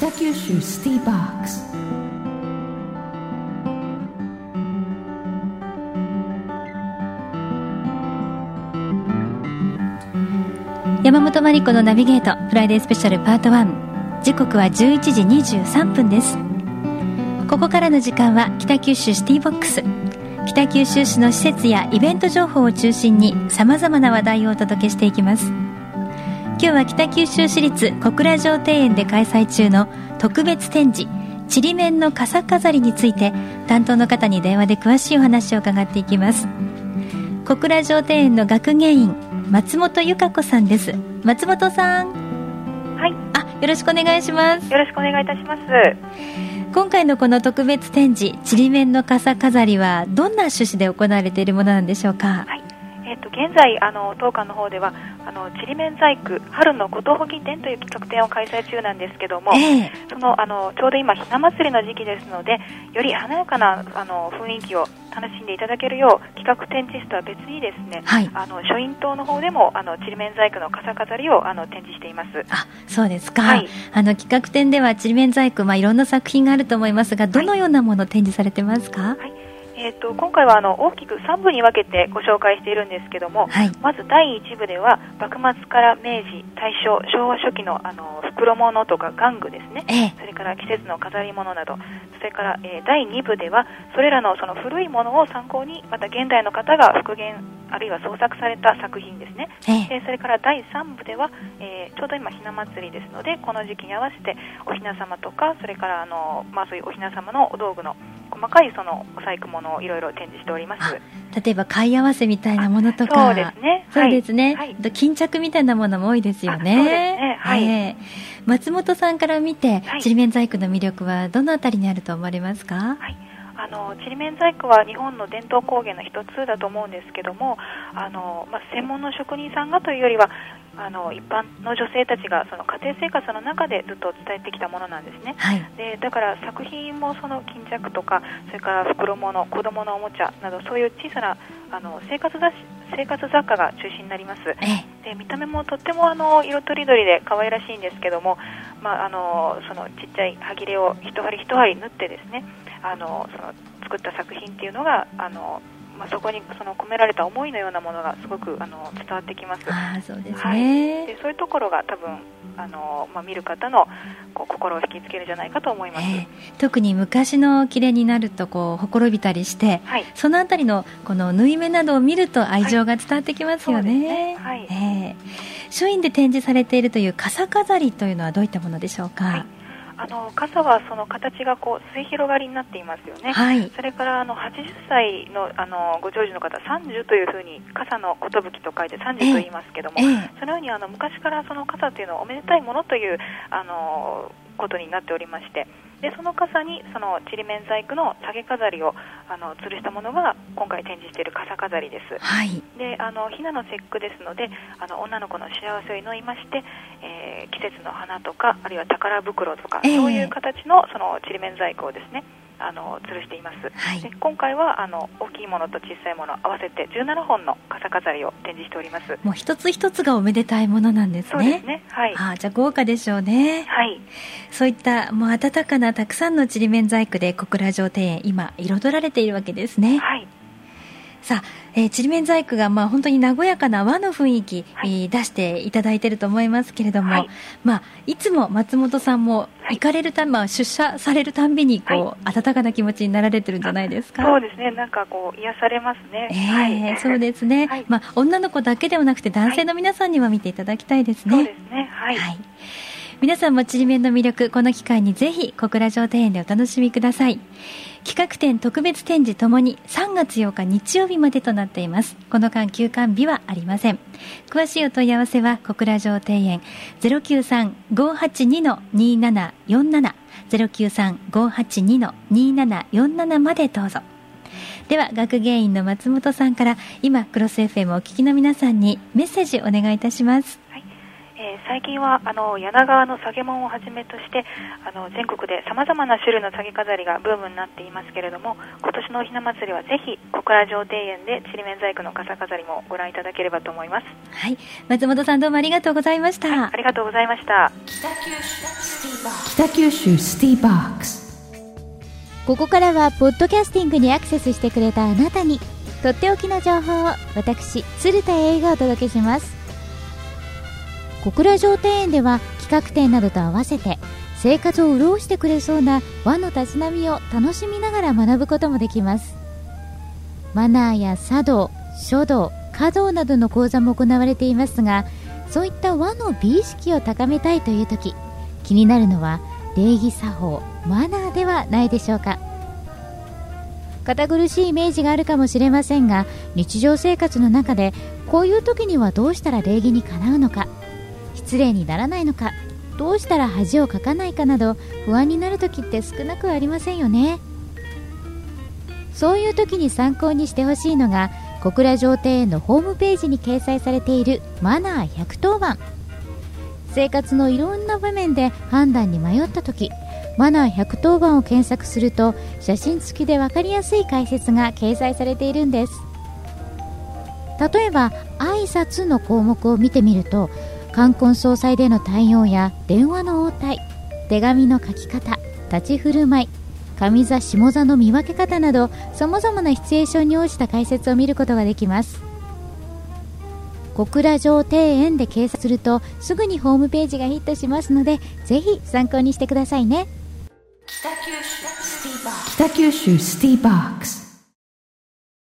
北九州シティバックス。山本真理子のナビゲートフライデースペシャルパート1時刻は11時23分です。ここからの時間は北九州シティボックス。北九州市の施設やイベント情報を中心にさまざまな話題をお届けしていきます。今日は北九州市立小倉城庭園で開催中の特別展示ちりめんの傘飾りについて担当の方に電話で詳しいお話を伺っていきます。小倉城庭園の学芸員松本由香子さんです。松本さん。はい。あよろしくお願いします。よろしくお願いいたします。今回のこの特別展示ちりめんの傘飾りはどんな趣旨で行われているものなんでしょうか？はいと現在あの当館の方ではあのちりめん細工春のことほぎ展という企画展を開催中なんですけども、ええ。そのあのちょうど今ひな祭りの時期ですのでより華やかなあの雰囲気を楽しんでいただけるよう企画展示室とは別にですね、はい。あの書院棟の方でもあのちりめん細工の傘飾りをあの展示しています。あそうですか、はい。あの企画展ではちりめん細工、まあ、いろんな作品があると思いますがどのようなものを展示されてますか？はいえー、と今回はあの大きく3部に分けてご紹介しているんですけども、はい。まず第1部では幕末から明治、大正、昭和初期のあの袋物とか玩具ですね、ええ。それから季節の飾り物など、それから、えー第2部ではそれらのその古いものを参考にまた現代の方が復元あるいは創作された作品ですね。えそれから第3部では、えーちょうど今ひな祭りですのでこの時期に合わせておひな様とかそれからあの、まあ、そういうおひな様のお道具の細かいそのお細工物をいろいろ展示しております。例えば貝合わせみたいなものとか。そうですね。そうですね、はい。巾着みたいなものも多いですよね。ねはいええ。松本さんから見て、はい。ちりめん細工の魅力はどのあたりにあると思われますか？はい、あのちりめん細工は日本の伝統工芸の一つだと思うんですけどもあの、まあ、専門の職人さんがというよりはあの一般の女性たちがその家庭生活の中でずっと伝えてきたものなんですね。はい。でだから作品もその巾着とかそれから袋物子供のおもちゃなどそういう小さなあの生活雑誌生活雑貨が中心になります。ええ。で見た目もとってもあの色とりどりで可愛らしいんですけども、まあ、あのそのちっちゃい歯切れを一針一針縫ってですねあのその作った作品っていうのがあの、まあ、そこにその込められた思いのようなものがすごくあの伝わってきます。ああそうですはい、ね、でそういうところが多分あの、まあ、見る方のこう心を引きつけるんじゃないかと思います。ええ。特に昔の切れになるとこうほころびたりしてはい。そのあたりのこの縫い目などを見ると愛情が伝わってきますよね。はい。ええ。書院で展示されているという傘飾りというのはどういったものでしょうか？はいあの傘はその形がこう末広がりになっていますよね。はい。それからあの80歳のあのご長寿の方、30というふうに傘の寿と書いて30と言いますけども、ええそのようにあの昔からその傘というのはおめでたいものというあのことになっておりまして、でその傘にそのちりめん細工の下げ飾りをあの吊るしたものが今回展示している傘飾りです。はい。であのひなの節句ですのであの女の子の幸せを祈りまして、えー季節の花とかあるいは宝袋とか、ええそういう形のそのちりめん細工をですねあの吊るしています、はい。で今回はあの大きいものと小さいもの合わせて17本の傘飾りを展示しております。もう一つ一つがおめでたいものなんですね。そうですね。はい。ああじゃあ豪華でしょうね。はい。そういったもう温かなたくさんのちりめん細工で小倉城庭園今彩られているわけですね。はいさあ、えーちりめん細工がまあ本当に和やかな和の雰囲気、はい。えー出していただいていると思いますけれども、はい。まあいつも松本さんもはい。行かれるた、まあ出社されるたんびにこう、温かな気持ちになられてるんじゃないですか？そうですね。なんかこう癒されますね、えーはい。そうですね、はい。まあ、女の子だけではなくて男性の皆さんには見ていただきたいですね。そうですね。はい、はい。皆さんもちりめんの魅力、この機会にぜひ小倉城庭園でお楽しみください。企画展特別展示ともに3月8日日曜日までとなっています。この間休館日はありません。詳しいお問い合わせは小倉城庭園093-582-2747 093-582-2747までどうぞ。では学芸員の松本さんから今クロス FM をお聞きの皆さんにメッセージお願いいたします。えー、最近はあの柳川の下げ物をはじめとしてあの全国でさまざまな種類の下げ飾りがブームになっていますけれども今年のおひな祭りはぜひ小倉城庭園でちりめん細工の傘飾りもご覧いただければと思います。はい。松本さんどうもありがとうございました、はい、ありがとうございました。北九州シティボックス。ここからはポッドキャスティングにアクセスしてくれたあなたにとっておきの情報を私鶴田英がお届けします小倉城庭園では企画展などと合わせて生活を潤してくれそうな和のたしなみを楽しみながら学ぶこともできます。マナーや茶道書道華道などの講座も行われていますがそういった和の美意識を高めたいという時気になるのは礼儀作法マナーではないでしょうか。堅苦しいイメージがあるかもしれませんが日常生活の中でこういう時にはどうしたら礼儀にかなうのか。失礼にならないのかどうしたら恥をかかないかなど不安になる時って少なくありませんよね。そういう時に参考にしてほしいのが小倉城庭園のホームページに掲載されているマナー110番。生活のいろんな場面で判断に迷った時マナー110番を検索すると写真付きで分かりやすい解説が掲載されているんです。例えば挨拶の項目を見てみると冠婚葬祭での対応や電話の応対手紙の書き方立ち振る舞い上座下座の見分け方などさまざまなシチュエーションに応じた解説を見ることができます。小倉城庭園で掲載するとすぐにホームページがヒットしますのでぜひ参考にしてくださいね。北九州シティーバック。ス